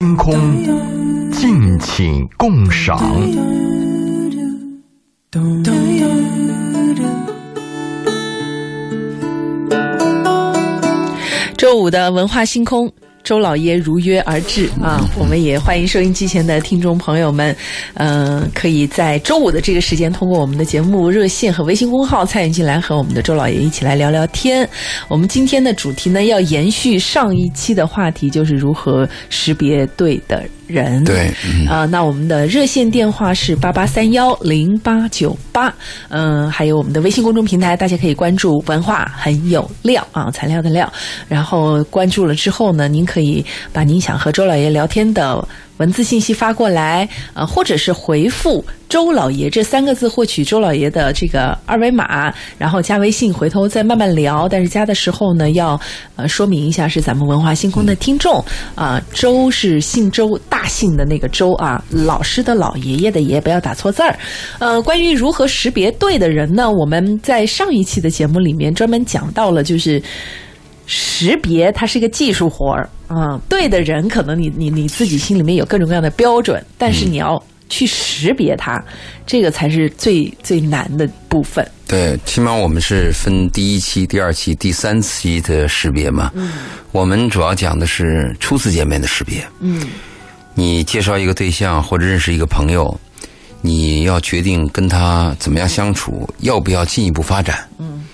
星空，敬请共赏。周五的文化星空。周老爷如约而至啊！我们也欢迎收音机前的听众朋友们，嗯，可以在周五的这个时间，通过我们的节目热线和微信公号参与进来，和我们的周老爷一起来聊聊天。我们今天的主题呢，要延续上一期的话题，就是如何识别对的人。对，啊，那我们的热线电话是八八三幺零八九八，嗯，还有我们的微信公众平台，大家可以关注“文化很有料”啊，材料的料。然后关注了之后呢，您可。可以把您想和周老爷聊天的文字信息发过来，呃，或者是回复“周老爷”这三个字，获取周老爷的这个二维码，然后加微信，回头再慢慢聊。但是加的时候呢，要呃说明一下是咱们文化星空的听众啊。周是姓周，大姓的那个周啊，老师的老爷爷的爷，不要打错字儿。呃，关于如何识别对的人呢？我们在上一期的节目里面专门讲到了，就是。识别它是一个技术活儿啊，对的人可能你你你自己心里面有各种各样的标准，但是你要去识别它，这个才是最最难的部分。对，起码我们是分第一期、第二期、第三期的识别嘛。嗯，我们主要讲的是初次见面的识别。嗯，你介绍一个对象或者认识一个朋友，你要决定跟他怎么样相处，要不要进一步发展。嗯。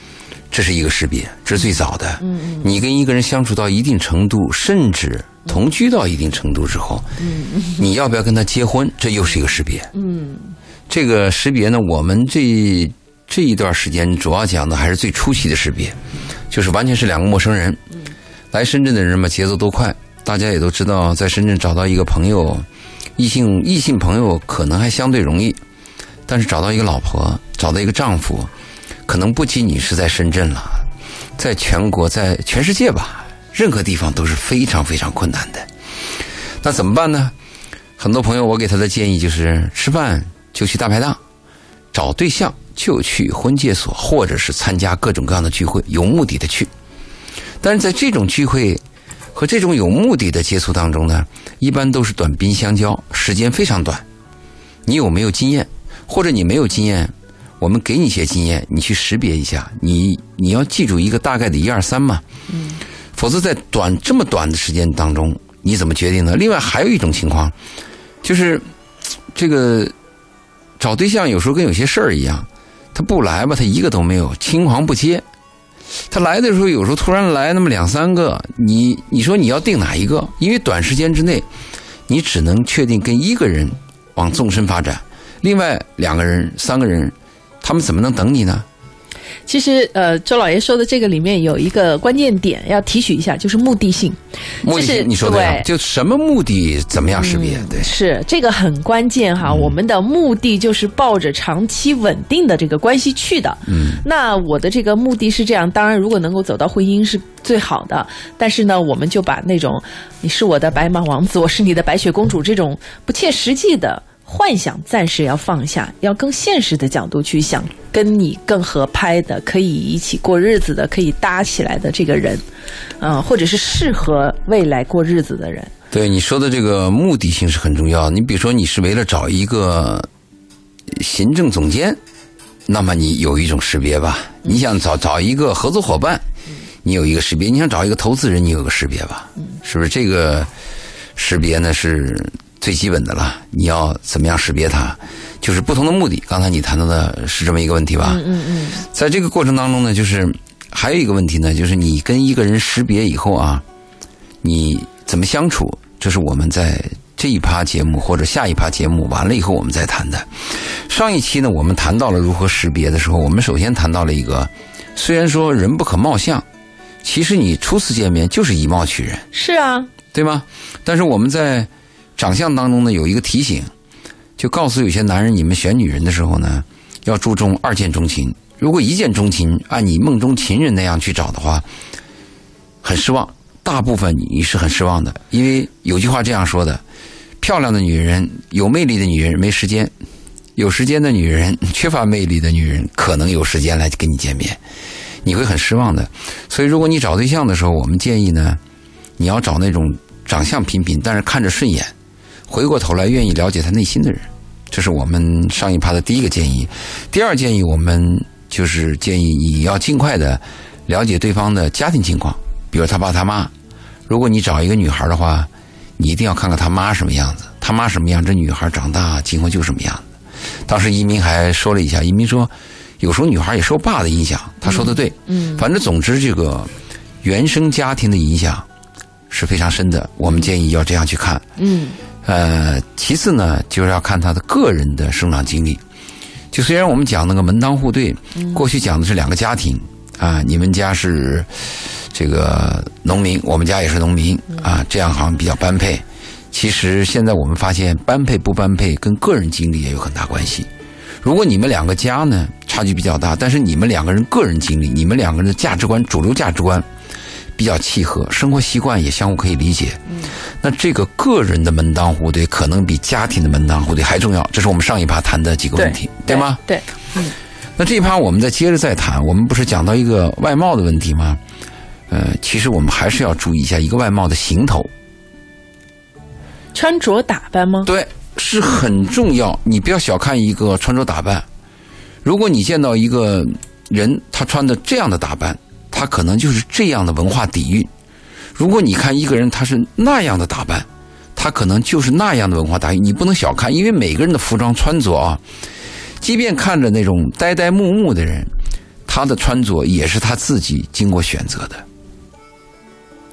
这是一个识别，这是最早的。嗯嗯，你跟一个人相处到一定程度，甚至同居到一定程度之后，你要不要跟他结婚？这又是一个识别。嗯，这个识别呢，我们这这一段时间主要讲的还是最初期的识别，就是完全是两个陌生人。嗯，来深圳的人嘛，节奏都快，大家也都知道，在深圳找到一个朋友，异性异性朋友可能还相对容易，但是找到一个老婆，找到一个丈夫。可能不仅你是在深圳了，在全国，在全世界吧，任何地方都是非常非常困难的。那怎么办呢？很多朋友，我给他的建议就是：吃饭就去大排档，找对象就去婚介所，或者是参加各种各样的聚会，有目的的去。但是在这种聚会和这种有目的的接触当中呢，一般都是短兵相交，时间非常短。你有没有经验？或者你没有经验？我们给你一些经验，你去识别一下。你你要记住一个大概的一二三嘛，嗯，否则在短这么短的时间当中，你怎么决定呢？另外还有一种情况，就是这个找对象有时候跟有些事儿一样，他不来吧，他一个都没有，青黄不接。他来的时候，有时候突然来那么两三个，你你说你要定哪一个？因为短时间之内，你只能确定跟一个人往纵深发展，另外两个人、三个人。他们怎么能等你呢？其实，呃，周老爷说的这个里面有一个关键点要提取一下，就是目的性。目的性，你说对，就什么目的，怎么样识别？对，是这个很关键哈。我们的目的就是抱着长期稳定的这个关系去的。嗯，那我的这个目的是这样，当然如果能够走到婚姻是最好的。但是呢，我们就把那种你是我的白马王子，我是你的白雪公主这种不切实际的。幻想暂时要放下，要更现实的角度去想，跟你更合拍的，可以一起过日子的，可以搭起来的这个人，嗯，或者是适合未来过日子的人。对你说的这个目的性是很重要。你比如说，你是为了找一个行政总监，那么你有一种识别吧？你想找找一个合作伙伴，你有一个识别；你想找一个投资人，你有个识别吧？是不是这个识别呢？是。最基本的了，你要怎么样识别它？就是不同的目的。刚才你谈到的是这么一个问题吧？嗯嗯嗯。在这个过程当中呢，就是还有一个问题呢，就是你跟一个人识别以后啊，你怎么相处？这是我们在这一趴节目或者下一趴节目完了以后我们再谈的。上一期呢，我们谈到了如何识别的时候，我们首先谈到了一个，虽然说人不可貌相，其实你初次见面就是以貌取人。是啊，对吗？但是我们在长相当中呢，有一个提醒，就告诉有些男人，你们选女人的时候呢，要注重二见钟情。如果一见钟情，按你梦中情人那样去找的话，很失望。大部分你是很失望的，因为有句话这样说的：漂亮的女人、有魅力的女人没时间，有时间的女人、缺乏魅力的女人可能有时间来跟你见面，你会很失望的。所以，如果你找对象的时候，我们建议呢，你要找那种。长相平平，但是看着顺眼，回过头来愿意了解他内心的人，这是我们上一趴的第一个建议。第二建议，我们就是建议你要尽快的了解对方的家庭情况，比如他爸他妈。如果你找一个女孩的话，你一定要看看他妈什么样子，他妈什么样，这女孩长大今后就什么样子。当时移民还说了一下，移民说，有时候女孩也受爸的影响。他说的对，嗯，反正总之这个原生家庭的影响是非常深的。我们建议要这样去看，嗯，呃，其次呢，就是要看他的个人的生长经历。就虽然我们讲那个门当户对，过去讲的是两个家庭啊，你们家是这个农民，我们家也是农民啊，这样好像比较般配。其实现在我们发现，般配不般配跟个人经历也有很大关系。如果你们两个家呢差距比较大，但是你们两个人个人经历、你们两个人的价值观、主流价值观比较契合，生活习惯也相互可以理解，嗯那这个个人的门当户对可能比家庭的门当户对还重要。这是我们上一趴谈的几个问题，对吗？对，嗯那这一趴我们再接着再谈，我们不是讲到一个外貌的问题吗？呃，其实我们还是要注意一下一个外貌的行头，穿着打扮吗？对，是很重要。你不要小看一个穿着打扮，如果你见到一个人他穿的这样的打扮，他可能就是这样的文化底蕴；如果你看一个人他是那样的打扮，他可能就是那样的文化底蕴。你不能小看，因为每个人的服装穿着啊，即便看着那种呆呆木木的人，他的穿着也是他自己经过选择的。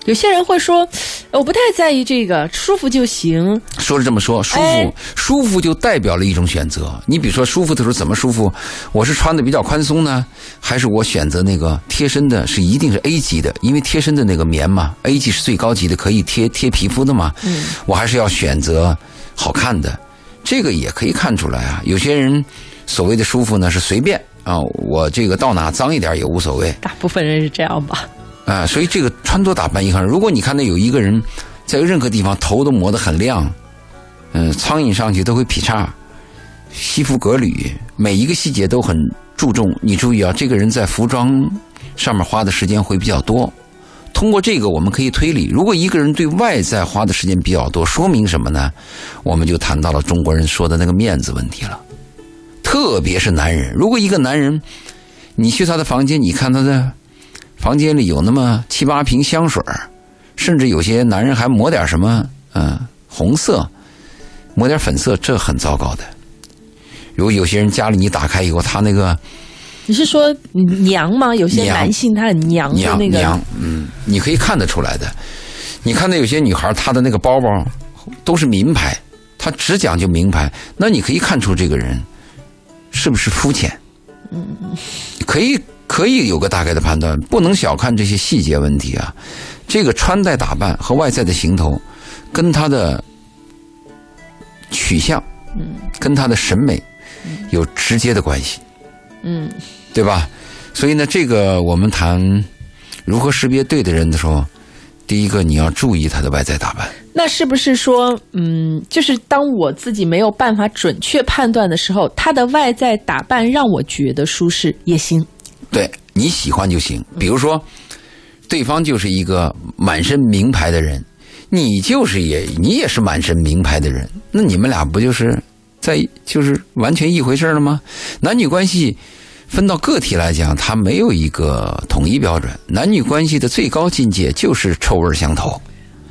有些人会说，我不太在意这个，舒服就行。说是这么说，舒服、哎舒服就代表了一种选择。你比如说舒服的时候怎么舒服？我是穿的比较宽松呢，还是我选择那个贴身的？是一定是 A 级的，因为贴身的那个棉嘛，A 级是最高级的，可以贴贴皮肤的嘛。嗯，我还是要选择好看的，这个也可以看出来啊。有些人所谓的舒服呢是随便啊，我这个到哪脏一点也无所谓。大部分人是这样吧？啊，所以这个穿着打扮一看，如果你看到有一个人在任何地方头都磨得很亮，嗯、苍蝇上去都会劈叉，西服革履，每一个细节都很注重。你注意啊，这个人在服装上面花的时间会比较多。通过这个，我们可以推理，如果一个人对外在花的时间比较多，说明什么呢？我们就谈到了中国人说的那个面子问题了。特别是男人，如果一个男人，你去他的房间，你看他的房间里有那么七八瓶香水甚至有些男人还抹点什么，嗯、红色，抹点粉色，这很糟糕的。如果有些人家里你打开以后，他那个你是说娘吗？有些男性他很娘的娘那个，娘，嗯，你可以看得出来的。你看到有些女孩，她的那个包包都是名牌，她只讲究名牌，那你可以看出这个人是不是肤浅。嗯，可以可以有个大概的判断，不能小看这些细节问题啊。这个穿戴打扮和外在的行头，跟他的取向，嗯，跟他的审美有直接的关系。嗯，对吧？所以呢，这个我们谈如何识别对的人的时候，第一个你要注意他的外在打扮。那是不是说，嗯，就是当我自己没有办法准确判断的时候，他的外在打扮让我觉得舒适也行。对你喜欢就行。比如说，对方就是一个满身名牌的人，你就是也你也是满身名牌的人，那你们俩不就是在就是完全一回事了吗？男女关系分到个体来讲，它没有一个统一标准。男女关系的最高境界就是臭味相投，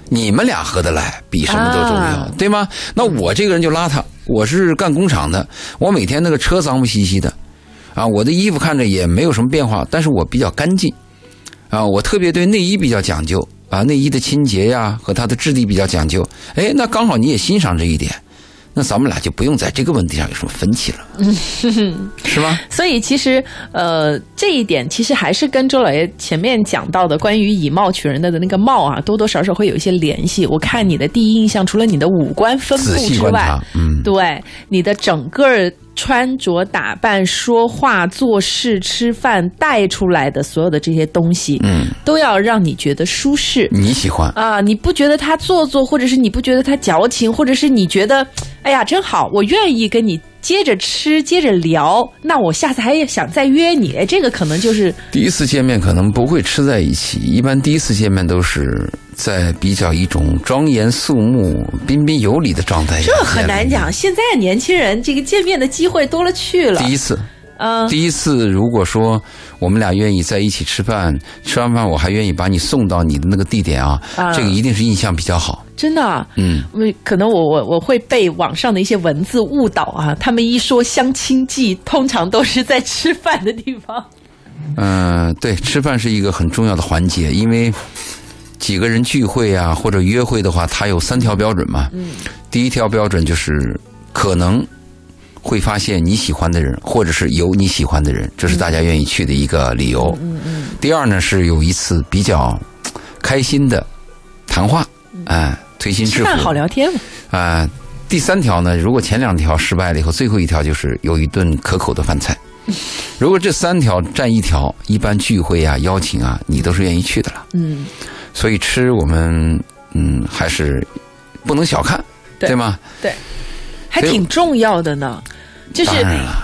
你们俩合得来，比什么都重要，啊对吗？那我这个人就邋遢，我是干工厂的，我每天那个车脏不兮兮的，啊，我的衣服看着也没有什么变化，但是我比较干净，啊，我特别对内衣比较讲究，啊，内衣的清洁呀和它的质地比较讲究，哎，那刚好你也欣赏这一点，那咱们俩就不用在这个问题上有什么分歧了，是吧？所以其实，呃，这一点其实还是跟周老爷前面讲到的关于以貌取人的的那个貌啊，多多少少会有一些联系。我看你的第一印象，除了你的五官分布之外嗯，对你的整个穿着打扮、说话、做事、吃饭带出来的所有的这些东西，嗯，都要让你觉得舒适。你喜欢，啊，你不觉得他做作，或者是你不觉得他矫情，或者是你觉得，哎呀，真好，我愿意跟你接着吃，接着聊，那我下次还想再约你，哎，这个可能就是第一次见面可能不会吃在一起，一般第一次见面都是在比较一种庄严肃穆、彬彬有礼的状态下。这很难讲。现在年轻人这个见面的机会多了去了。第一次，嗯，第一次，如果说我们俩愿意在一起吃饭，吃完饭我还愿意把你送到你的那个地点啊，啊这个一定是印象比较好。真的啊。嗯，可能我我我会被网上的一些文字误导啊，他们一说相亲记，通常都是在吃饭的地方。嗯、对，吃饭是一个很重要的环节，因为几个人聚会啊或者约会的话，它有三条标准嘛。嗯，第一条标准就是可能会发现你喜欢的人，或者是有你喜欢的人，这是大家愿意去的一个理由。嗯嗯。第二呢是有一次比较开心的谈话，哎、推心置腹。吃饭好聊天嘛。啊、第三条呢，如果前两条失败了以后，最后一条就是有一顿可口的饭菜。如果这三条占一条，一般聚会啊、邀请啊，你都是愿意去的了。嗯，所以吃我们嗯还是不能小看，对吗对吗？还挺重要的呢。就是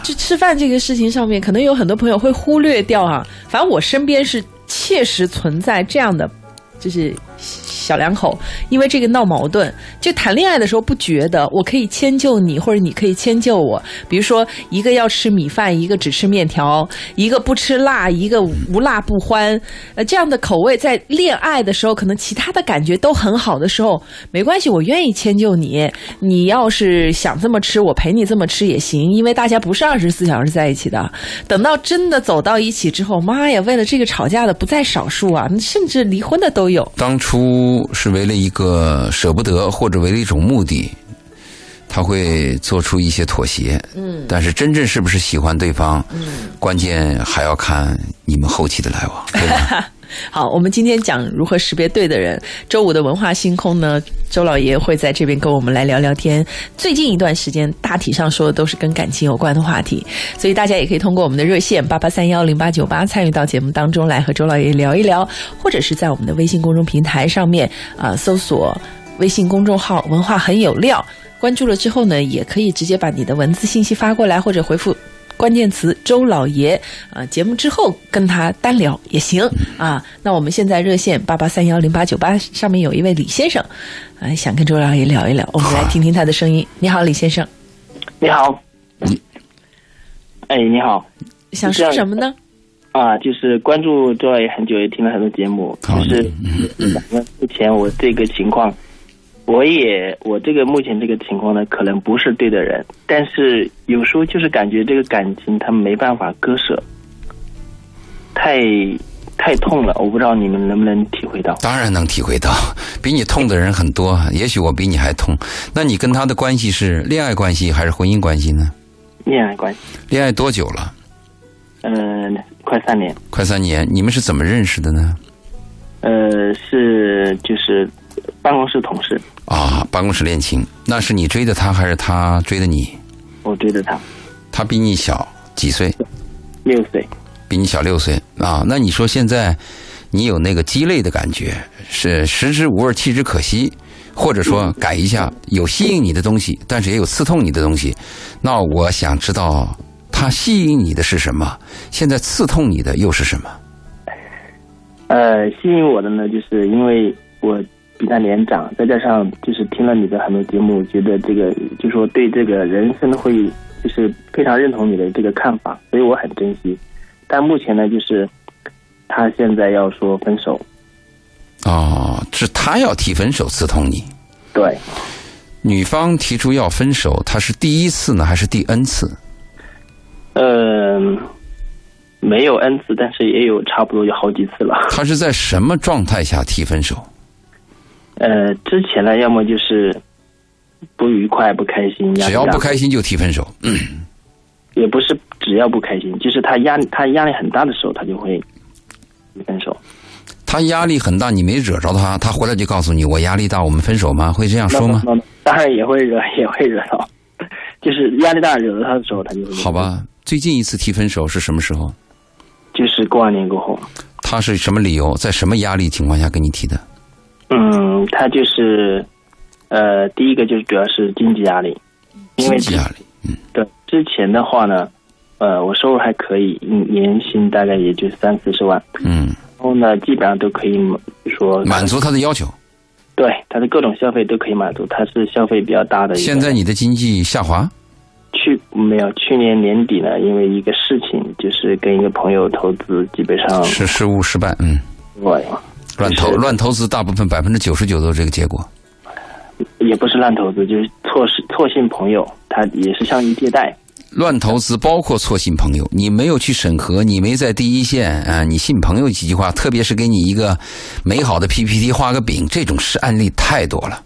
就吃饭这个事情上面，可能有很多朋友会忽略掉啊。反正我身边是切实存在这样的，就是小两口，因为这个闹矛盾。就谈恋爱的时候不觉得我可以迁就你，或者你可以迁就我。比如说，一个要吃米饭，一个只吃面条，一个不吃辣，一个无辣不欢。呃，这样的口味在恋爱的时候，可能其他的感觉都很好的时候，没关系，我愿意迁就你。你要是想这么吃，我陪你这么吃也行，因为大家不是二十四小时在一起的。等到真的走到一起之后，妈呀，为了这个吵架的不在少数啊，甚至离婚的都有。当初是为了一个舍不得，或者为了一种目的，他会做出一些妥协。嗯，但是真正是不是喜欢对方，嗯，关键还要看你们后期的来往，对吧？好，我们今天讲如何识别对的人。周五的文化星空呢，周老爷会在这边跟我们来聊聊天。最近一段时间，大体上说的都是跟感情有关的话题，所以大家也可以通过我们的热线八八三幺零八九八参与到节目当中来和周老爷聊一聊，或者是在我们的微信公众平台上面啊、搜索微信公众号“文化很有料”，关注了之后呢，也可以直接把你的文字信息发过来，或者回复。关键词周老爷啊，节目之后跟他单聊也行。啊。那我们现在热线八八三幺零八九八上面有一位李先生，啊，想跟周老爷聊一聊，我们来听听他的声音。你好，李先生，你好，哎，你好。想说什么呢？啊，就是关注周老爷很久，也听了很多节目，好就是目前我这个情况，我也我这个目前这个情况呢，可能不是对的人，但是有时候就是感觉这个感情他没办法割舍，太太痛了，我不知道你们能不能体会到。当然能体会到，比你痛的人很多，也许我比你还痛。那你跟他的关系是恋爱关系还是婚姻关系呢？恋爱关系，恋爱多久了？嗯、快三年，快三年。你们是怎么认识的呢？呃，是就是办公室同事，啊，办公室恋情。那是你追的他还是他追的你？我追的他他比你小几岁？六岁，比你小六岁啊。那你说现在你有那个鸡肋的感觉，是食之无味，弃之可惜，或者说改一下，有吸引你的东西，但是也有刺痛你的东西。那我想知道，他吸引你的是什么？现在刺痛你的又是什么？呃，吸引我的呢，就是因为我比他年长，再加上就是听了你的很多节目，觉得这个就说对这个人生会就是非常认同你的这个看法，所以我很珍惜。但目前呢，就是他现在要说分手，哦，是他要提分手刺痛你。对，女方提出要分手，他是第一次呢，还是第 N 次？嗯、没有 N 次，但是也有差不多有好几次了。他是在什么状态下提分手？呃，之前呢，要么就是不愉快、不开心，压只要不开心就提分手。嗯，也不是只要不开心，就是他压力他压力很大的时候，他就会分手。他压力很大，你没惹着他，他回来就告诉你我压力大，我们分手吗？会这样说吗？当然也会惹，也会惹到，就是压力大惹到他的时候，他就会好，吧，最近一次提分手是什么时候？就是过完年过后，他是什么理由，在什么压力情况下跟你提的？嗯，他就是呃，第一个就是主要是经济压力，因为经济压力。嗯，对，之前的话呢，呃，我收入还可以，年薪大概也就三四十万，嗯，然后呢，基本上都可以说。满足他的要求。对他的各种消费都可以满足，他是消费比较大的。现在你的经济下滑，去没有？去年年底呢，因为一个事情，就是跟一个朋友投资，基本上。是失误失败，嗯，对，乱投乱投资，大部分百分之九十九都是这个结果。也不是乱投资，就是错失错信朋友，他也是向于借贷。乱投资包括错信朋友，你没有去审核，你没在第一线啊，你信朋友几句话，特别是给你一个美好的 PPT 画个饼，这种事案例太多了。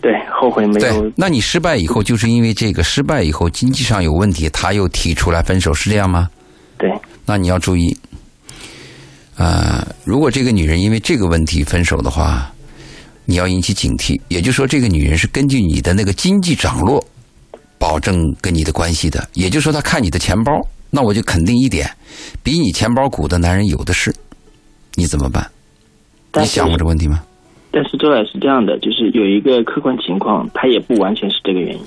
对，后悔没有对，那你失败以后，就是因为这个失败以后经济上有问题，他又提出来分手，是这样吗？对那你要注意，呃，如果这个女人因为这个问题分手的话，你要引起警惕。也就是说，这个女人是根据你的那个经济涨落，保证跟你的关系的。也就是说，她看你的钱包，那我就肯定一点，比你钱包鼓的男人有的是。你怎么办？你想过这个问题吗？但是周老师这样的，就是有一个客观情况，他也不完全是这个原因。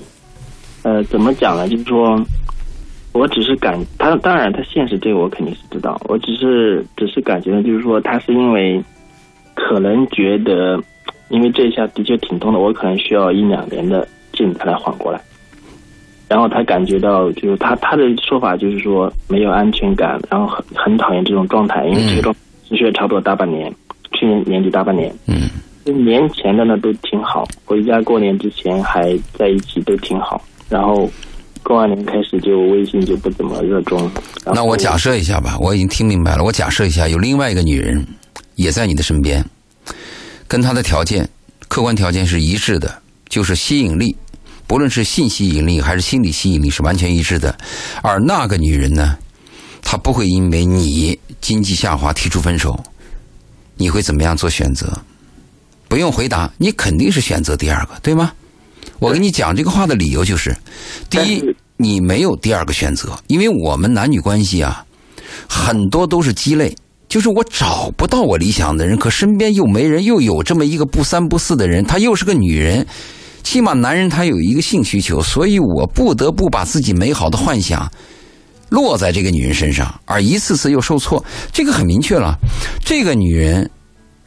呃，怎么讲呢？就是说，我只是感他，当然他现实这个我肯定是知道，我只是只是感觉呢，就是说他是因为可能觉得，因为这一下的确挺痛的，我可能需要一两年的劲才来缓过来。然后他感觉到，就是他他的说法就是说没有安全感，然后很很讨厌这种状态，因为这个状持续了差不多大半年，去年年底大半年。嗯年前的呢都挺好，回家过年之前还在一起都挺好，然后过完年开始就微信就不怎么热衷。那我假设一下吧，我已经听明白了。我假设一下，有另外一个女人也在你的身边，跟她的条件、客观条件是一致的，就是吸引力，不论是性吸引力还是心理吸引力是完全一致的。而那个女人呢，她不会因为你经济下滑提出分手，你会怎么样做选择？不用回答，你肯定是选择第二个，对吗？我跟你讲这个话的理由就是，第一，你没有第二个选择，因为我们男女关系啊，很多都是鸡肋，就是我找不到我理想的人，可身边又没人，又有这么一个不三不四的人，她又是个女人，起码男人他有一个性需求，所以我不得不把自己美好的幻想落在这个女人身上，而一次次又受挫，这个很明确了，这个女人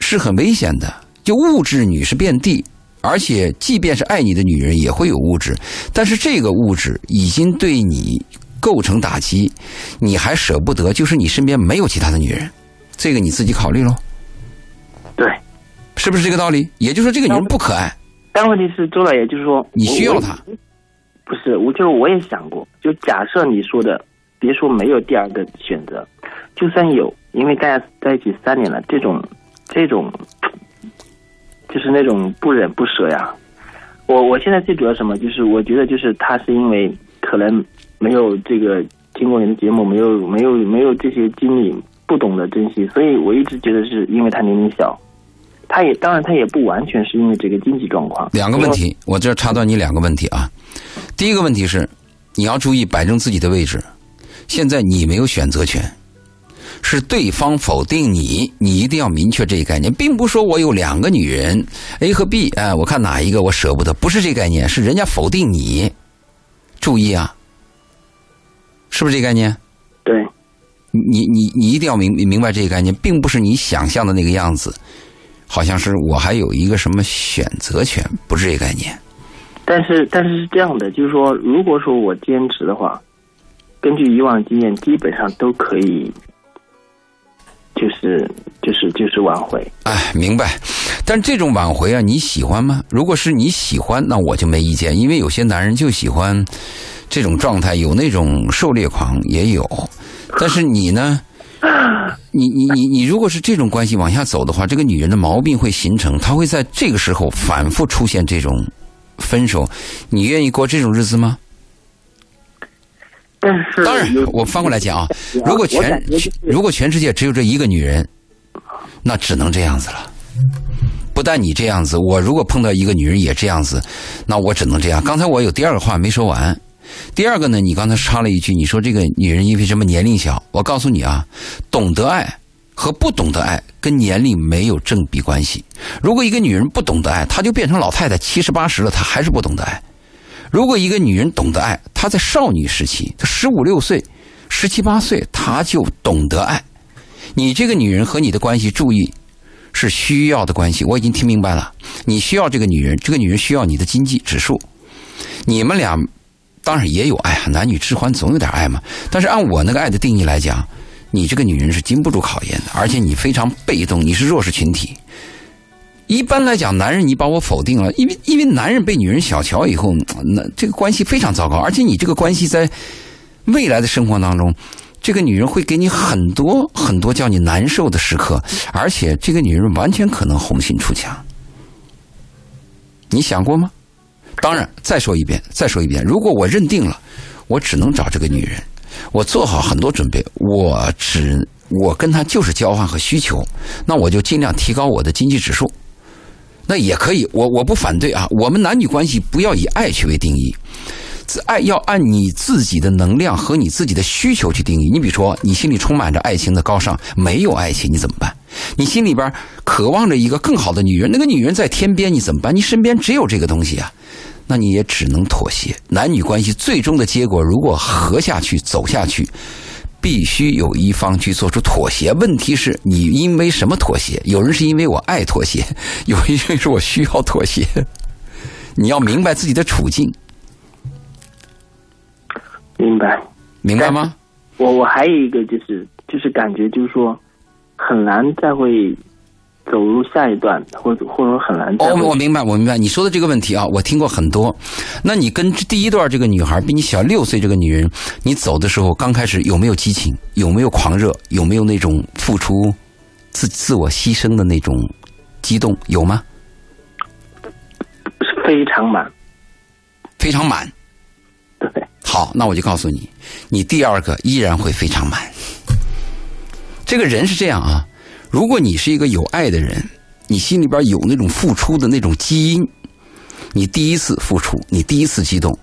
是很危险的，就物质女是遍地。而且，即便是爱你的女人也会有物质，但是这个物质已经对你构成打击，你还舍不得，就是你身边没有其他的女人，这个你自己考虑喽，对，是不是这个道理？也就是说，这个女人不可爱，但问题是周老爷就是说你需要她。不是，我就是我也想过，就假设你说的，别说没有第二个选择，就算有，因为大家在一起三年了，这种这种，就是那种不忍不舍呀。我我现在最主要什么，就是我觉得就是他是因为可能没有这个听过你的节目，没有没有没有这些经历，不懂得珍惜，所以我一直觉得是因为他年龄小。他也当然，他也不完全是因为这个经济状况。两个问题，我这儿插断你两个问题啊。第一个问题是，你要注意摆正自己的位置。现在你没有选择权，是对方否定你，你一定要明确这一概念，并不是说我有两个女人 A 和 B，哎，我看哪一个我舍不得，不是这概念，是人家否定你。注意啊，是不是这概念？对，你你你一定要明明白这个概念，并不是你想象的那个样子，好像是我还有一个什么选择权，不是这个概念。但是但是是这样的，就是说，如果说我坚持的话，根据以往的经验，基本上都可以，就是就是就是挽回。哎，明白。但这种挽回啊，你喜欢吗？如果是你喜欢，那我就没意见，因为有些男人就喜欢这种状态，有那种狩猎狂也有。但是你呢？你你你你，如果是这种关系往下走的话，这个女人的毛病会形成，她会在这个时候反复出现这种分手。你愿意过这种日子吗？当然，我翻过来讲啊，如果全如果全世界只有这一个女人，那只能这样子了。不但你这样子，我如果碰到一个女人也这样子，那我只能这样。刚才我有第二个话没说完，第二个呢，你刚才插了一句，你说这个女人因为什么年龄小？我告诉你啊，懂得爱和不懂得爱跟年龄没有正比关系。如果一个女人不懂得爱，她就变成老太太七十八十了，她还是不懂得爱。如果一个女人懂得爱，她在少女时期，她十五六岁、十七八岁，她就懂得爱。你这个女人和你的关系，注意是需要的关系。我已经听明白了，你需要这个女人，这个女人需要你的经济指数。你们俩当然也有爱啊，男女之欢总有点爱嘛。但是按我那个爱的定义来讲，你这个女人是经不住考验的，而且你非常被动，你是弱势群体。一般来讲，男人你把我否定了，因为因为男人被女人小瞧以后，那这个关系非常糟糕。而且你这个关系在未来的生活当中，这个女人会给你很多很多叫你难受的时刻，而且这个女人完全可能红杏出墙。你想过吗？当然，再说一遍，再说一遍，如果我认定了，我只能找这个女人，我做好很多准备，我只我跟她就是交换和需求，那我就尽量提高我的经济指数。那也可以，我我不反对啊。我们男女关系不要以爱去为定义，爱要按你自己的能量和你自己的需求去定义。你比如说，你心里充满着爱情的高尚，没有爱情你怎么办？你心里边渴望着一个更好的女人，那个女人在天边，你怎么办？你身边只有这个东西啊，那你也只能妥协。男女关系最终的结果，如果合下去、走下去。必须有一方去做出妥协。问题是你因为什么妥协？有人是因为我爱妥协，有一人是我需要妥协。你要明白自己的处境。明白，明白吗？我我还有一个就是就是感觉就是说很难再会。走入下一段，或者或者很难。哦，我明白，我明白你说的这个问题啊，我听过很多。那你跟第一段这个女孩比你小六岁这个女人，你走的时候刚开始有没有激情？有没有狂热？有没有那种付出、自自我牺牲的那种激动？有吗？非常满，非常满。对。好，那我就告诉你，你第二个依然会非常满。这个人是这样啊。如果你是一个有爱的人，你心里边有那种付出的那种基因，你第一次付出，你第一次激动，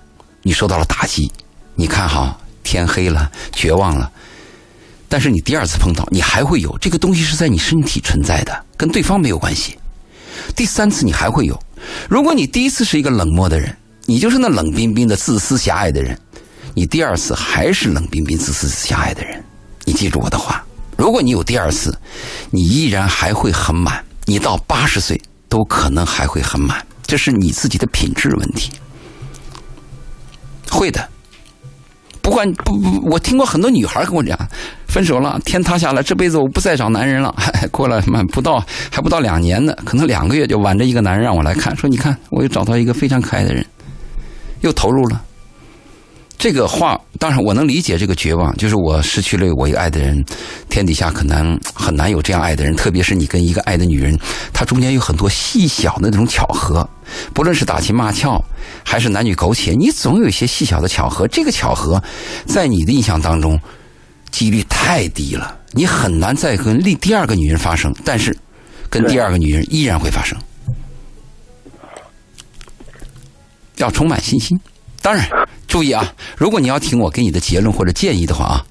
你受到了打击，你看哈，天黑了，绝望了，但是你第二次碰到，你还会有这个东西是在你身体存在的，跟对方没有关系。第三次你还会有，如果你第一次是一个冷漠的人，你就是那冷冰冰的自私狭隘的人，你第二次还是冷冰冰自私狭隘的人，你记住我的话。如果你有第二次，你依然还会很满，你到八十岁都可能还会很满，这是你自己的品质问题。会的，不管不不，我听过很多女孩跟我讲，分手了，天塌下来，这辈子我不再找男人了。过了什么不到还不到两年呢，可能两个月就挽着一个男人让我来看，说你看，我又找到一个非常可爱的人，又投入了。这个话当然我能理解这个绝望，就是我失去了我一个爱的人，天底下可能很难有这样爱的人，特别是你跟一个爱的女人，她中间有很多细小的那种巧合，不论是打情骂俏，还是男女苟且，你总有一些细小的巧合。这个巧合，在你的印象当中，几率太低了，你很难再跟另第二个女人发生，但是跟第二个女人依然会发生，要充满信心。当然，注意啊！如果你要听我给你的结论或者建议的话啊，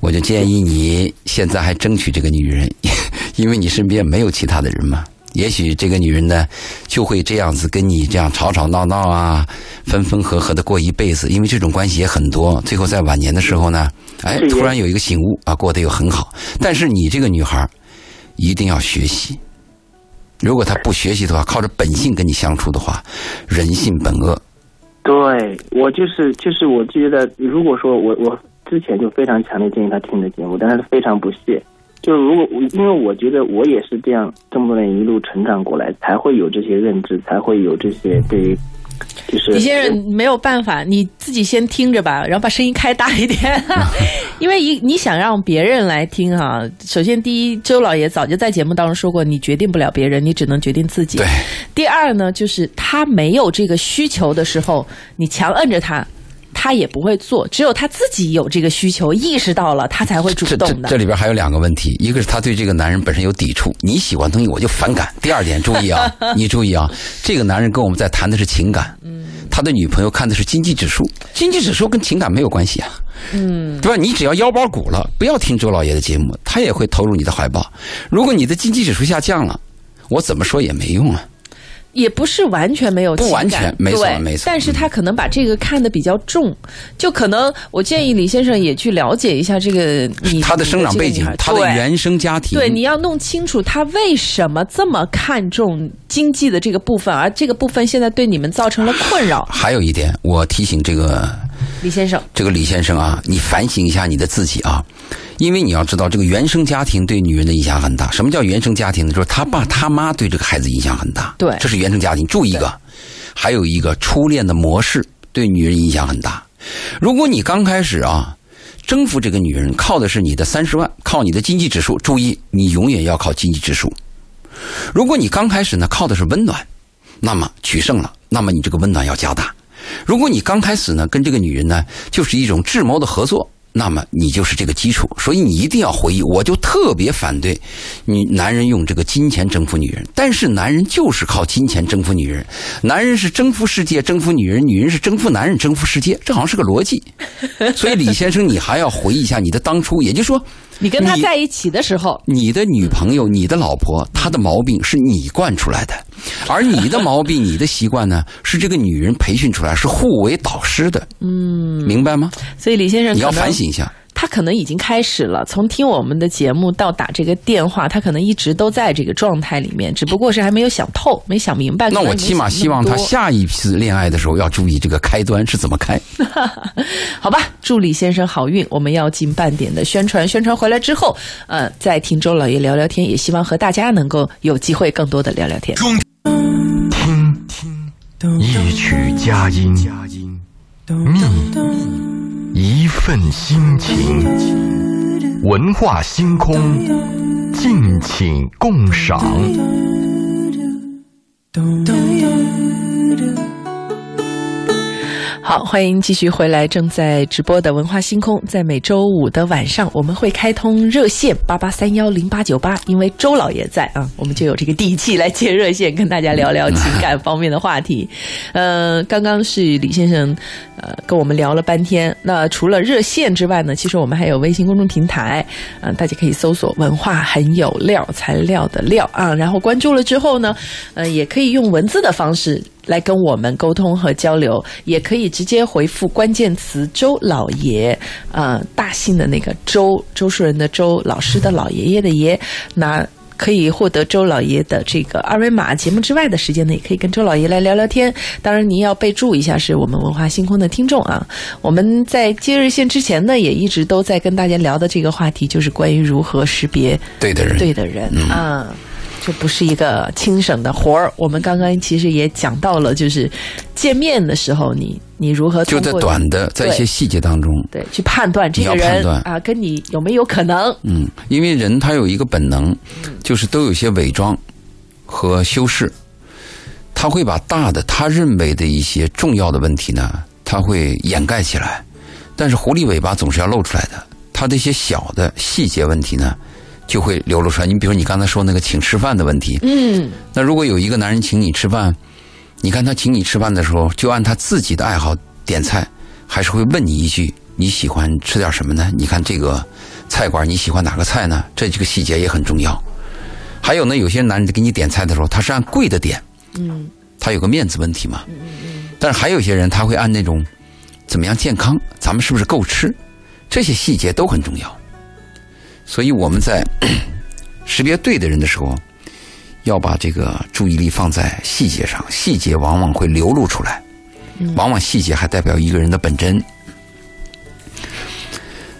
我就建议你现在还争取这个女人，因为你身边没有其他的人嘛。也许这个女人呢，就会这样子跟你这样吵吵闹闹啊，分分合合的过一辈子。因为这种关系也很多，最后在晚年的时候呢，哎，突然有一个醒悟啊，过得又很好。但是你这个女孩一定要学习，如果她不学习的话，靠着本性跟你相处的话，人性本恶。对我就是就是，我觉得如果说我我之前就非常强烈建议他听的节目，但是非常不屑。就是如果因为我觉得我也是这样这么多年一路成长过来，才会有这些认知，才会有这些对于。李先生没有办法，你自己先听着吧，然后把声音开大一点，因为一你想让别人来听哈，首先第一，周老爷早就在节目当中说过，你决定不了别人，你只能决定自己。对。第二呢，就是他没有这个需求的时候，你强摁着他。他也不会做，只有他自己有这个需求，意识到了，他才会主动的。这里边还有两个问题，一个是他对这个男人本身有抵触，你喜欢东西我就反感。第二点，注意啊，你注意啊，这个男人跟我们在谈的是情感，嗯，他的女朋友看的是经济指数，经济指数跟情感没有关系啊，嗯，对吧？你只要腰包鼓了，不要听周老爷的节目，他也会投入你的怀抱。如果你的经济指数下降了，我怎么说也没用啊。也不是完全没有情感，不完全没错对没错但是他可能把这个看得比较重，就可能我建议李先生也去了解一下这个你他的生长背景他的原生家庭，对，你要弄清楚他为什么这么看重经济的这个部分，而这个部分现在对你们造成了困扰。还有一点，我提醒这个李先生，这个李先生啊，你反省一下你的自己啊，因为你要知道，这个原生家庭对女人的影响很大。什么叫原生家庭呢？就是他爸他妈对这个孩子影响很大。对这是原生家庭。注意一个，还有一个初恋的模式对女人影响很大。如果你刚开始啊。征服这个女人靠的是你的三十万，靠你的经济指数。注意，你永远要靠经济指数。如果你刚开始呢靠的是温暖，那么取胜了，那么你这个温暖要加大。如果你刚开始呢跟这个女人呢就是一种智谋的合作，那么你就是这个基础。所以你一定要回忆，我就特别反对你男人用这个金钱征服女人，但是男人就是靠金钱征服女人，男人是征服世界征服女人，女人是征服男人征服世界，这好像是个逻辑。所以李先生，你还要回忆一下你的当初，也就是说，你跟他在一起的时候，你的女朋友、你的老婆，她的毛病是你惯出来的，而你的毛病、你的习惯呢，是这个女人培训出来，是互为导师的。嗯，明白吗？所以李先生你要反省一下。他可能已经开始了，从听我们的节目到打这个电话，他可能一直都在这个状态里面，只不过是还没有想透，没想明白。那我起码希望他下一次恋爱的时候要注意这个开端是怎么开。好吧，祝李先生好运。我们要进半点的宣传，宣传回来之后，呃，再听周老爷聊聊天，也希望和大家能够有机会更多的聊聊天。听一曲佳音，蜜一份心情，文化星空，敬请共赏。好，欢迎继续回来，正在直播的文化星空，在每周五的晚上，我们会开通热线八八三幺零八九八，因为周老爷在啊，我们就有这个底气来接热线，跟大家聊聊情感方面的话题。呃，刚刚是李先生呃跟我们聊了半天，那除了热线之外呢，其实我们还有微信公众平台，嗯、大家可以搜索“文化很有料”，材料的料啊，然后关注了之后呢，呃，也可以用文字的方式。来跟我们沟通和交流，也可以直接回复关键词“周老爷”，呃，大姓的那个周，周树人的周，老师的老爷爷的爷，那。可以获得周老爷的这个二维码。节目之外的时间呢，也可以跟周老爷来聊聊天。当然，您要备注一下，是我们文化星空的听众啊。我们在接热线之前呢，也一直都在跟大家聊的这个话题，就是关于如何识别对的人，对的人啊。这不是一个轻省的活儿。我们刚刚其实也讲到了，就是见面的时候你，你如何就在短的，在一些细节当中，对去判断这个人断啊，跟你有没有可能？嗯，因为人他有一个本能，就是都有些伪装和修饰，他会把大的他认为的一些重要的问题呢，他会掩盖起来，但是狐狸尾巴总是要露出来的，他的一些小的细节问题呢，就会流露出来。你比如你刚才说那个请吃饭的问题，嗯，那如果有一个男人请你吃饭，你看他请你吃饭的时候，就按他自己的爱好点菜，还是会问你一句你喜欢吃点什么呢？你看这个菜馆你喜欢哪个菜呢？这几个细节也很重要。还有呢，有些男人给你点菜的时候，他是按贵的点，嗯，他有个面子问题嘛。但是还有些人他会按那种怎么样健康，咱们是不是够吃，这些细节都很重要。所以我们在 识别对的人的时候，要把这个注意力放在细节上，细节往往会流露出来，往往细节还代表一个人的本真。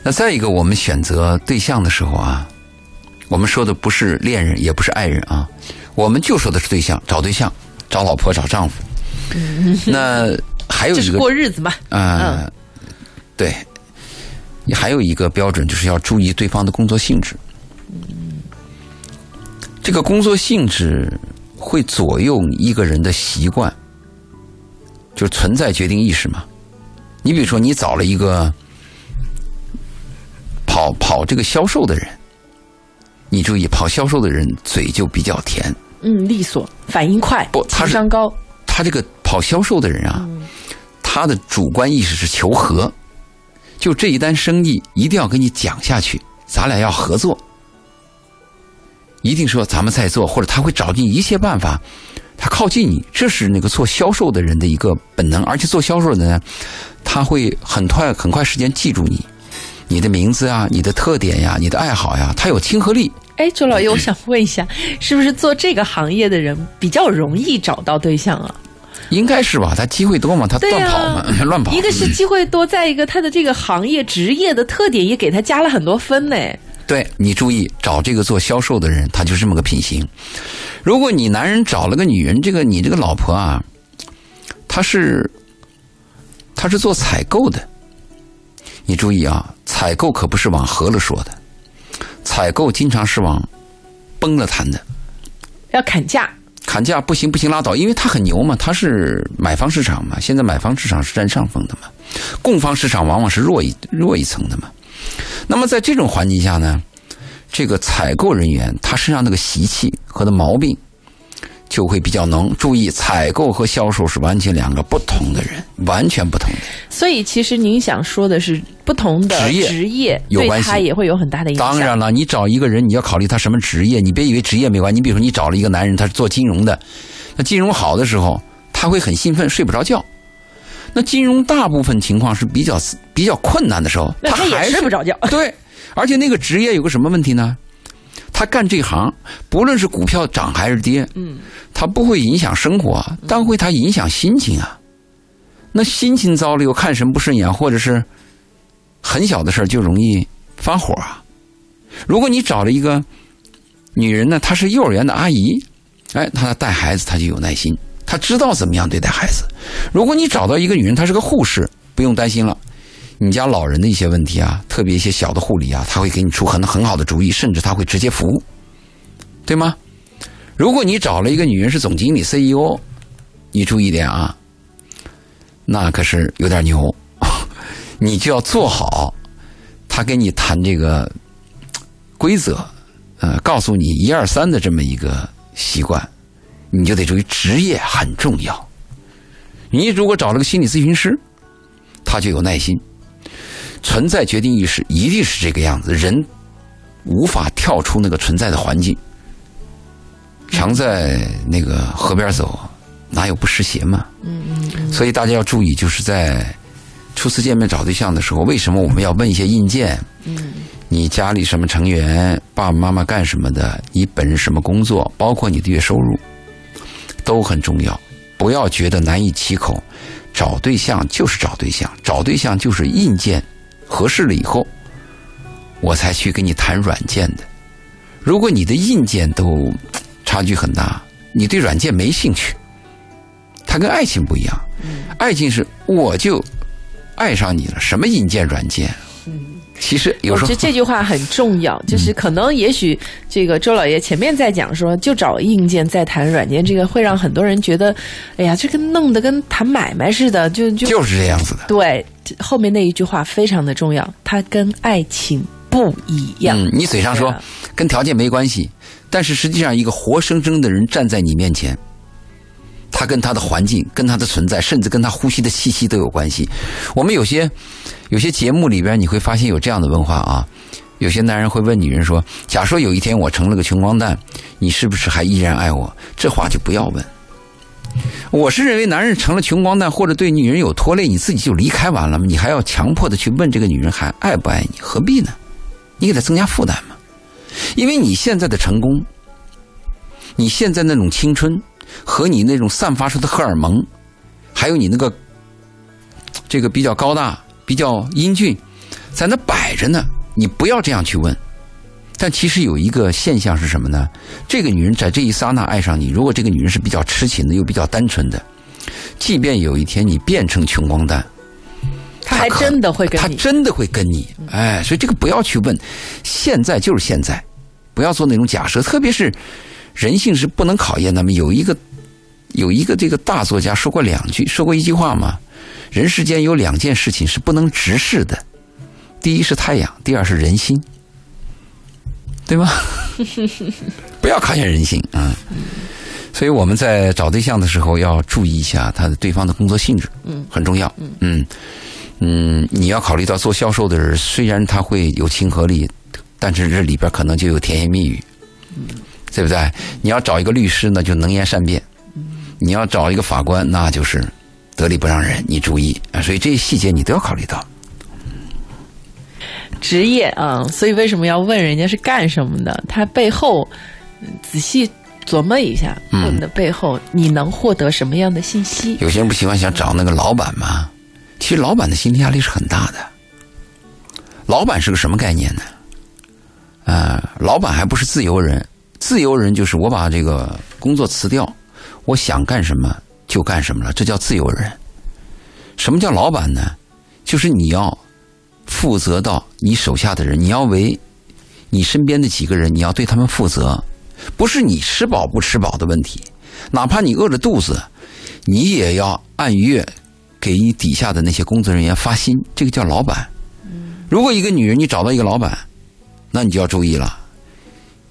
那再一个，我们选择对象的时候啊，我们说的不是恋人，也不是爱人啊，我们就说的是对象，找对象，找老婆，找丈夫。那还有就是一个过日子嘛。呃，对，你还有一个标准，就是要注意对方的工作性质。这个工作性质会左右一个人的习惯，就是存在决定意识嘛。你比如说，你找了一个跑跑这个销售的人，你注意，跑销售的人嘴就比较甜。嗯，利索，反应快不，他是情商高。他这个跑销售的人啊，他的主观意识是求和，就这一单生意一定要跟你讲下去，咱俩要合作，一定说咱们在做，或者他会找尽一切办法他靠近你，这是那个做销售的人的一个本能，而且做销售的呢，他会很快很快时间记住你，你的名字啊，你的特点呀，你的爱好呀，他有亲和力。哎，周老爷，我想问一下，是不是做这个行业的人比较容易找到对象啊？应该是吧，他机会多嘛，他乱跑啊嘛，乱跑。一个是机会多，再一个他的这个行业职业的特点也给他加了很多分呢。对你注意找这个做销售的人，他就是这么个品行。如果你男人找了个女人，这个你这个老婆啊，她是她是做采购的，你注意啊，采购可不是往合了说的，采购经常是往崩了谈的。要砍价，砍价不行不行拉倒，因为他很牛嘛，他是买方市场嘛，现在买方市场是占上风的嘛，供方市场往往是弱一弱一层的嘛。那么在这种环境下呢，这个采购人员他身上那个习气和的毛病就会比较能。注意，采购和销售是完全两个不同的人，完全不同的。所以其实您想说的是，不同的职业职业对有关系他也会有很大的影响。当然了，你找一个人，你要考虑他什么职业，你别以为职业没关系。你比如说，你找了一个男人，他是做金融的，那金融好的时候，他会很兴奋，睡不着觉。那金融大部分情况是比较比较困难的时候，他也还是睡不着觉。对，而且那个职业有个什么问题呢？他干这行，不论是股票涨还是跌，嗯，他不会影响生活，但会他影响心情啊。那心情糟了，又看什么不顺眼，或者是很小的事儿就容易发火啊。如果你找了一个女人呢，她是幼儿园的阿姨，哎，她带孩子，她就有耐心，她知道怎么样对待孩子。如果你找到一个女人，她是个护士，不用担心了。你家老人的一些问题啊，特别一些小的护理啊，他会给你出很很好的主意，甚至他会直接服务，对吗？如果你找了一个女人是总经理 CEO，你注意点啊，那可是有点牛，你就要做好他跟你谈这个规则，呃，告诉你一二三的这么一个习惯，你就得注意职业很重要。你如果找了个心理咨询师，他就有耐心。存在决定意识一定是这个样子，人无法跳出那个存在的环境。常在那个河边走，哪有不湿鞋嘛？嗯嗯。所以大家要注意，就是在初次见面找对象的时候，为什么我们要问一些硬件？嗯。你家里什么成员？爸爸妈妈干什么的？你本人什么工作？包括你的月收入，都很重要。不要觉得难以启口。找对象就是找对象，找对象就是硬件合适了以后，我才去跟你谈软件的。如果你的硬件都差距很大，你对软件没兴趣，它跟爱情不一样。爱情是我就爱上你了，什么硬件软件？其实有时候我觉得这句话很重要，嗯就是可能也许这个周老爷前面在讲说，就找硬件再谈软件，这个会让很多人觉得，哎呀，这跟弄得跟谈买卖似的，就就就是这样子的。对。后面那一句话非常的重要，它跟爱情不一样。嗯，你嘴上说啊跟条件没关系，但是实际上一个活生生的人站在你面前，他跟他的环境、跟他的存在，甚至跟他呼吸的气息都有关系。我们有些有些节目里边，你会发现有这样的文化啊。有些男人会问女人说：“假说有一天我成了个穷光蛋，你是不是还依然爱我？”这话就不要问。我是认为，男人成了穷光蛋或者对女人有拖累，你自己就离开完了？你还要强迫的去问这个女人还爱不爱你？何必呢？你给她增加负担嘛。因为你现在的成功，你现在那种青春和你那种散发出的荷尔蒙，还有你那个这个比较高大、比较英俊，在那摆着呢。你不要这样去问。但其实有一个现象是什么呢？这个女人在这一刹那爱上你，如果这个女人是比较痴情的，又比较单纯的，即便有一天你变成穷光蛋，她还真的会跟你。他真的会跟你，哎，所以这个不要去问，现在就是现在，不要做那种假设，特别是人性是不能考验的嘛。有一个有一个这个大作家说过两句，说过一句话嘛，人世间有两件事情是不能直视的，第一是太阳，第二是人心，对吗？不要考验人心啊。所以我们在找对象的时候要注意一下他的对方的工作性质，嗯，很重要，嗯嗯，你要考虑到做销售的人，虽然他会有亲和力，但是这里边可能就有甜言蜜语，对不对？你要找一个律师呢，就能言善辩，你要找一个法官，那就是得理不让人，你注意啊。所以这些细节你都要考虑到。职业啊，所以为什么要问人家是干什么的？他背后嗯仔细琢磨一下，嗯问的背后你能获得什么样的信息？有些人不喜欢想找那个老板吗？其实老板的心理压力是很大的。老板是个什么概念呢？啊、老板还不是自由人，自由人就是我把这个工作辞掉，我想干什么就干什么了，这叫自由人。什么叫老板呢？就是你要负责到你手下的人，你要为你身边的几个人，你要对他们负责，不是你吃饱不吃饱的问题，哪怕你饿着肚子，你也要按月给你底下的那些工作人员发薪，这个叫老板。如果一个女人你找到一个老板，那你就要注意了，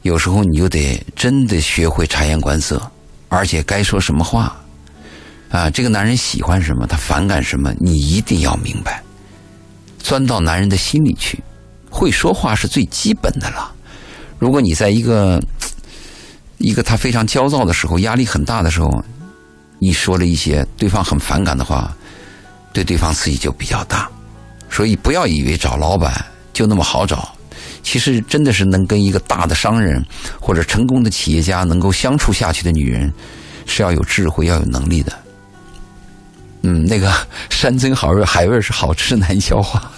有时候你就得真的学会察言观色，而且该说什么话，啊，这个男人喜欢什么，他反感什么，你一定要明白，钻到男人的心里去，会说话是最基本的了。如果你在一个一个他非常焦躁的时候，压力很大的时候，你说了一些对方很反感的话，对对方刺激就比较大。所以不要以为找老板就那么好找，其实真的是能跟一个大的商人或者成功的企业家能够相处下去的女人，是要有智慧、要有能力的。嗯，那个 山珍好味，海味是好吃难消化。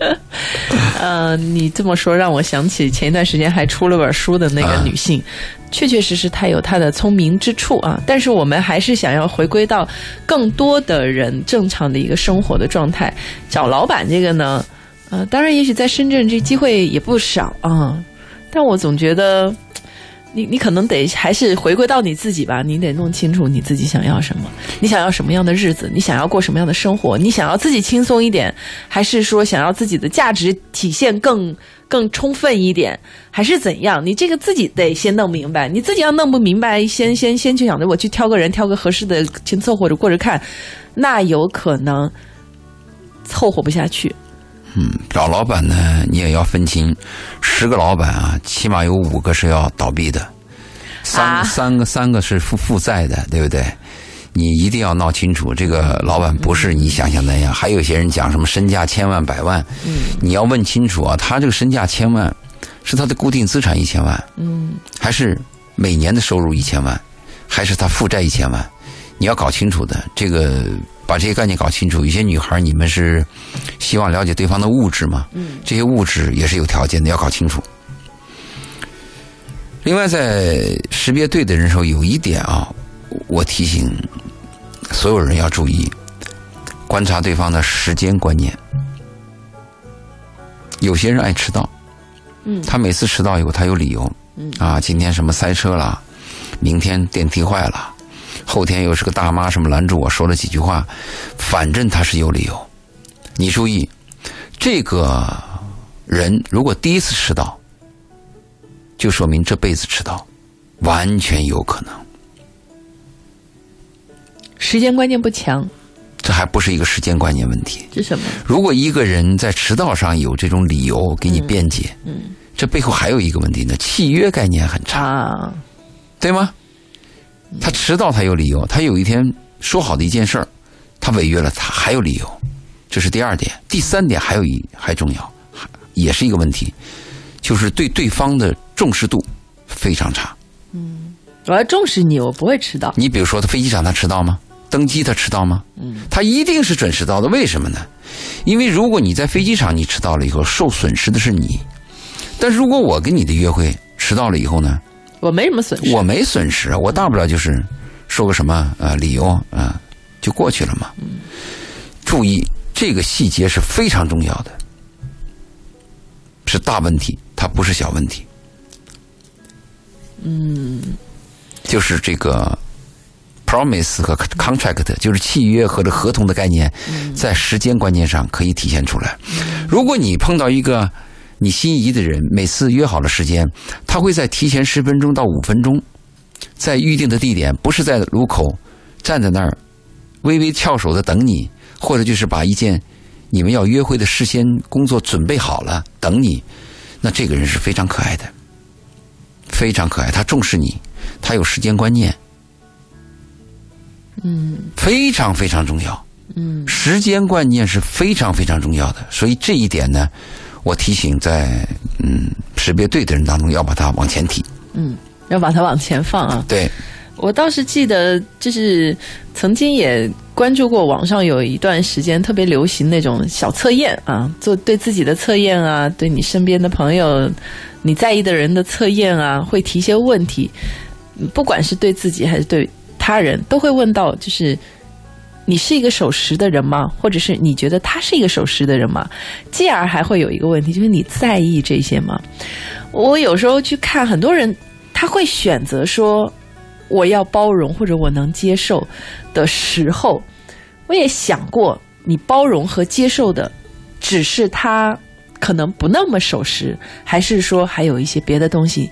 呃，你这么说让我想起前一段时间还出了本书的那个啊女性，确确实实她有她的聪明之处啊。但是我们还是想要回归到更多的人正常的一个生活的状态。找老板这个呢，呃，当然也许在深圳这机会也不少啊，但我总觉得。你你可能得还是回归到你自己吧，你得弄清楚你自己想要什么，你想要什么样的日子，你想要过什么样的生活，你想要自己轻松一点，还是说想要自己的价值体现更更充分一点，还是怎样？你这个自己得先弄明白，你自己要弄不明白，先先先去想着我去挑个人，挑个合适的先凑合着过着看，那有可能凑合不下去。嗯，找老板呢，你也要分清，十个老板啊，起码有五个是要倒闭的，三、啊三个三个是负负债的，对不对？你一定要闹清楚，这个老板不是你想象那样。还有些人讲什么身价千万百万，嗯，你要问清楚啊，他这个身价千万，是他的固定资产一千万，嗯，还是每年的收入一千万，还是他负债一千万？你要搞清楚的，这个把这些概念搞清楚。有些女孩，你们是希望了解对方的物质吗？嗯，这些物质也是有条件的，要搞清楚。另外，在识别对的人时候，有一点啊，我提醒所有人要注意，观察对方的时间观念。有些人爱迟到，嗯他每次迟到以后，他有理由，嗯啊，今天什么塞车了，明天电梯坏了，后天又是个大妈什么拦住我说了几句话，反正他是有理由。你注意，这个人如果第一次迟到，就说明这辈子迟到，完全有可能。时间观念不强这还不是一个时间观念问题。是什么？如果一个人在迟到上有这种理由给你辩解，嗯这背后还有一个问题呢，契约概念很差，啊，对吗？他迟到他有理由，他有一天说好的一件事儿，他违约了，他还有理由，这是第二点。第三点还有一还重要，还也是一个问题，就是对对方的重视度非常差。嗯我要重视你，我不会迟到。你比如说，他飞机场他迟到吗？登机他迟到吗？嗯，他一定是准时到的。为什么呢？因为如果你在飞机场你迟到了以后，受损失的是你；但是如果我跟你的约会迟到了以后呢，我没什么损失。我没损失啊，我大不了就是说个什么呃理由啊、呃就过去了嘛。注意这个细节是非常重要的，是大问题，它不是小问题。嗯，就是这个 promise 和 contract，就是契约和这合同的概念，在时间观念上可以体现出来。如果你碰到一个你心仪的人，每次约好了时间，他会在提前十分钟到五分钟，在预定的地点，不是在路口站在那儿微微翘首的等你，或者就是把一件你们要约会的事先工作准备好了等你，那这个人是非常可爱的，非常可爱，他重视你，他有时间观念。嗯非常非常重要。嗯，时间观念是非常非常重要的，所以这一点呢，我提醒在嗯识别对的人当中要把它往前提。嗯，要把它往前放啊。对，我倒是记得，就是曾经也关注过网上有一段时间特别流行那种小测验啊，做对自己的测验啊，对你身边的朋友、你在意的人的测验啊，会提一些问题，嗯不管是对自己还是对他人，都会问到，就是你是一个守时的人吗？或者是你觉得他是一个守时的人吗？继而还会有一个问题，就是你在意这些吗？我有时候去看很多人，他会选择说我要包容或者我能接受的时候，我也想过，你包容和接受的只是他可能不那么守时，还是说还有一些别的东西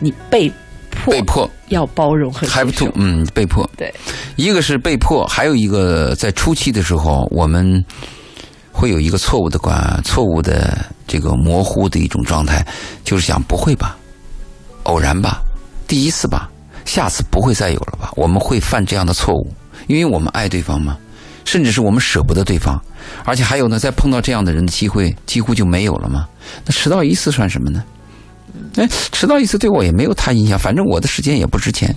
你被迫被迫要包容和接 have 受 to，嗯，被迫。对，一个是被迫，还有一个在初期的时候，我们会有一个错误的观、错误的这个模糊的一种状态，就是想不会吧，偶然吧，第一次吧，下次不会再有了吧？我们会犯这样的错误，因为我们爱对方嘛，甚至是我们舍不得对方，而且还有呢，再碰到这样的人的机会几乎就没有了嘛。那迟到一次算什么呢？哎，迟到一次对我也没有太影响，反正我的时间也不值钱，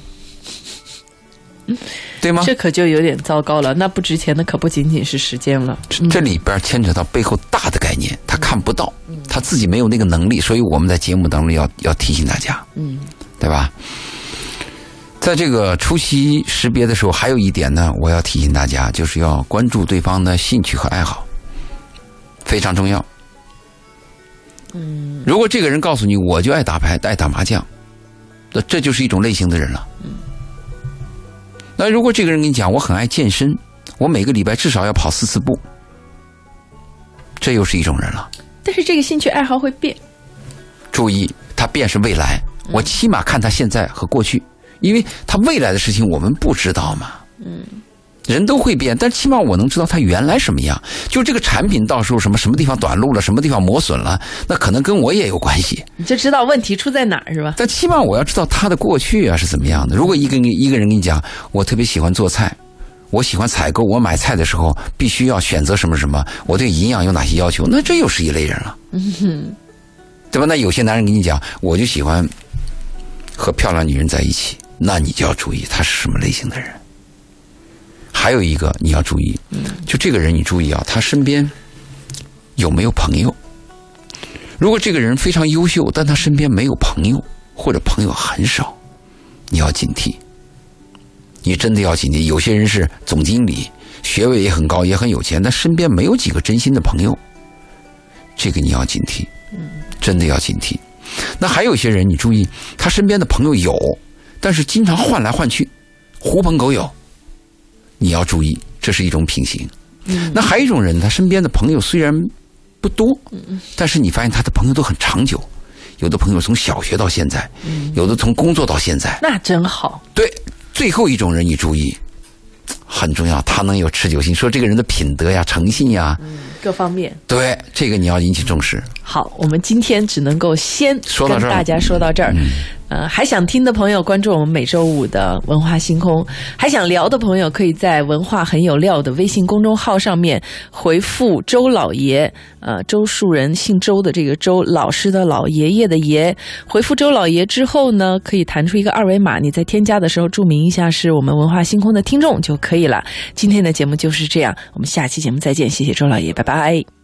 对吗？这可就有点糟糕了。那不值钱的可不仅仅是时间了。这这里边牵扯到背后大的概念，他看不到，他自己没有那个能力，所以我们在节目当中要要提醒大家，嗯对吧？在这个初期识别的时候，还有一点呢，我要提醒大家，就是要关注对方的兴趣和爱好，非常重要。嗯如果这个人告诉你我就爱打牌、爱打麻将，那这就是一种类型的人了。那如果这个人跟你讲我很爱健身，我每个礼拜至少要跑四次步，这又是一种人了。但是这个兴趣爱好会变。注意，他变是未来，我起码看他现在和过去，因为他未来的事情我们不知道嘛。嗯，人都会变，但起码我能知道他原来什么样。就这个产品到时候什么什么地方短路了，什么地方磨损了，那可能跟我也有关系。你就知道问题出在哪儿是吧？但起码我要知道他的过去啊是怎么样的。如果一个一个人跟你讲，我特别喜欢做菜，我喜欢采购，我买菜的时候必须要选择什么什么，我对营养有哪些要求，那这又是一类人了。对吧？那有些男人跟你讲，我就喜欢和漂亮女人在一起，那你就要注意他是什么类型的人。还有一个你要注意，就这个人你注意啊，他身边有没有朋友？如果这个人非常优秀，但他身边没有朋友，或者朋友很少，你要警惕。你真的要警惕。有些人是总经理，学位也很高，也很有钱，但身边没有几个真心的朋友，这个你要警惕。真的要警惕。那还有一些人，你注意，他身边的朋友有，但是经常换来换去，狐朋狗友，你要注意，这是一种品行。那还有一种人，他身边的朋友虽然不多，但是你发现他的朋友都很长久，有的朋友从小学到现在，有的从工作到现在。那真好。对，最后一种人你注意，很重要，他能有持久性。说这个人的品德呀、诚信呀，各方面对这个你要引起重视。好，我们今天只能够先说到这儿跟大家说到这儿。呃，还想听的朋友关注我们每周五的文化星空，还想聊的朋友可以在“文化很有料”的微信公众号上面回复“周老爷”，呃，周树人姓周的这个周老师的老爷爷的爷，回复“周老爷”之后呢，可以弹出一个二维码，你在添加的时候注明一下是我们文化星空的听众就可以了。今天的节目就是这样，我们下期节目再见，谢谢周老爷，拜拜。